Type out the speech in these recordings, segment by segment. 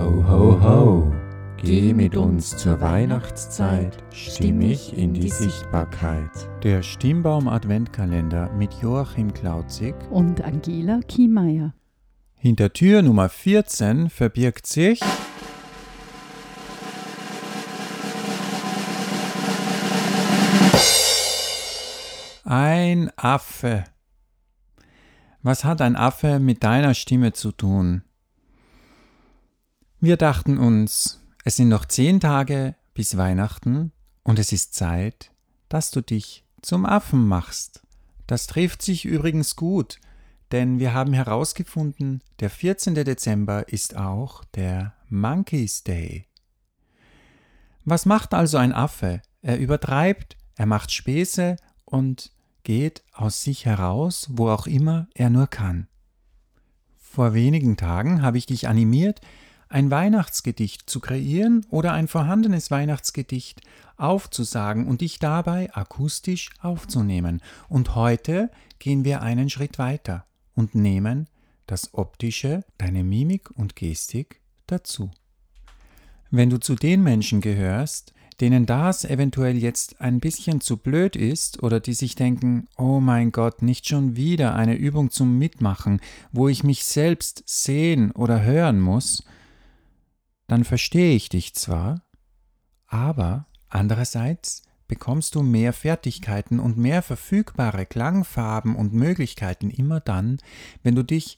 Ho, ho, ho, geh mit uns zur Weihnachtszeit, stimmig in die Sichtbarkeit. Der Stimmbaum Adventkalender mit Joachim Klauzig und Angela Kiemeier. Hinter Tür Nummer 14 verbirgt sich ein Affe. Was hat ein Affe mit deiner Stimme zu tun? Wir dachten uns, es sind noch zehn Tage bis Weihnachten und es ist Zeit, dass du dich zum Affen machst. Das trifft sich übrigens gut, denn wir haben herausgefunden, der 14. Dezember ist auch der Monkeys Day. Was macht also ein Affe? Er übertreibt, er macht Späße und geht aus sich heraus, wo auch immer er nur kann. Vor wenigen Tagen habe ich dich animiert, ein Weihnachtsgedicht zu kreieren oder ein vorhandenes Weihnachtsgedicht aufzusagen und dich dabei akustisch aufzunehmen. Und heute gehen wir einen Schritt weiter und nehmen das Optische, deine Mimik und Gestik dazu. Wenn du zu den Menschen gehörst, denen das eventuell jetzt ein bisschen zu blöd ist oder die sich denken, oh mein Gott, nicht schon wieder eine Übung zum Mitmachen, wo ich mich selbst sehen oder hören muss, dann verstehe ich dich zwar, aber andererseits bekommst du mehr Fertigkeiten und mehr verfügbare Klangfarben und Möglichkeiten immer dann, wenn du dich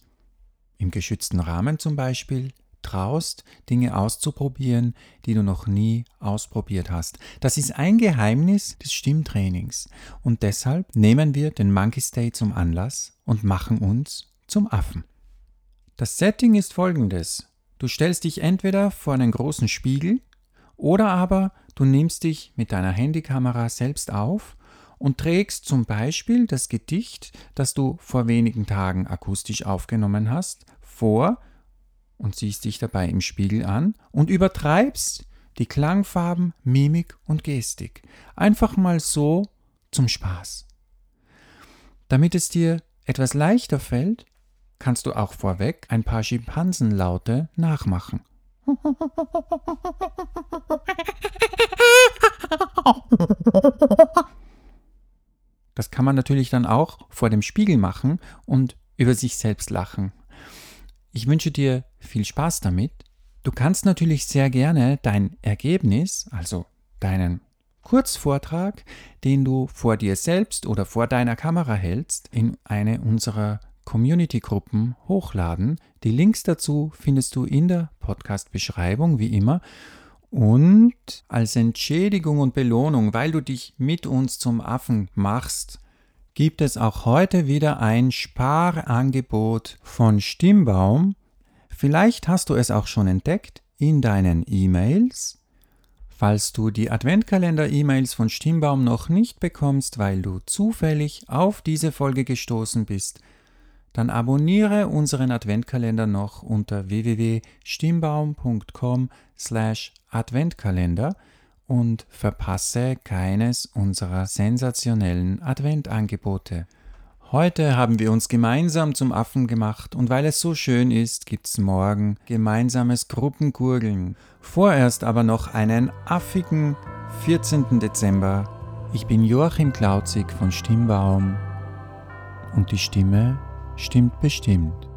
im geschützten Rahmen zum Beispiel traust, Dinge auszuprobieren, die du noch nie ausprobiert hast. Das ist ein Geheimnis des Stimmtrainings und deshalb nehmen wir den Monkey Day zum Anlass und machen uns zum Affen. Das Setting ist folgendes. Du stellst dich entweder vor einen großen Spiegel oder aber du nimmst dich mit deiner Handykamera selbst auf und trägst zum Beispiel das Gedicht, das du vor wenigen Tagen akustisch aufgenommen hast, vor und siehst dich dabei im Spiegel an und übertreibst die Klangfarben, Mimik und Gestik. Einfach mal so zum Spaß. Damit es dir etwas leichter fällt, kannst du auch vorweg ein paar Schimpansenlaute nachmachen. Das kann man natürlich dann auch vor dem Spiegel machen und über sich selbst lachen. Ich wünsche dir viel Spaß damit. Du kannst natürlich sehr gerne dein Ergebnis, also deinen Kurzvortrag, den du vor dir selbst oder vor deiner Kamera hältst, in eine unserer Community-Gruppen hochladen. Die Links dazu findest du in der Podcast-Beschreibung, wie immer. Und als Entschädigung und Belohnung, weil du dich mit uns zum Affen machst, gibt es auch heute wieder ein Sparangebot von Stimmbaum. Vielleicht hast du es auch schon entdeckt in deinen E-Mails. Falls du die Adventkalender-E-Mails von Stimmbaum noch nicht bekommst, weil du zufällig auf diese Folge gestoßen bist, dann abonniere unseren Adventkalender noch unter www.stimmbaum.com/adventkalender und verpasse keines unserer sensationellen Adventangebote. Heute haben wir uns gemeinsam zum Affen gemacht und weil es so schön ist, gibt's morgen gemeinsames Gruppengurgeln. Vorerst aber noch einen affigen 14. Dezember. Ich bin Joachim Klauzig von Stimmbaum und die Stimme stimmt bestimmt.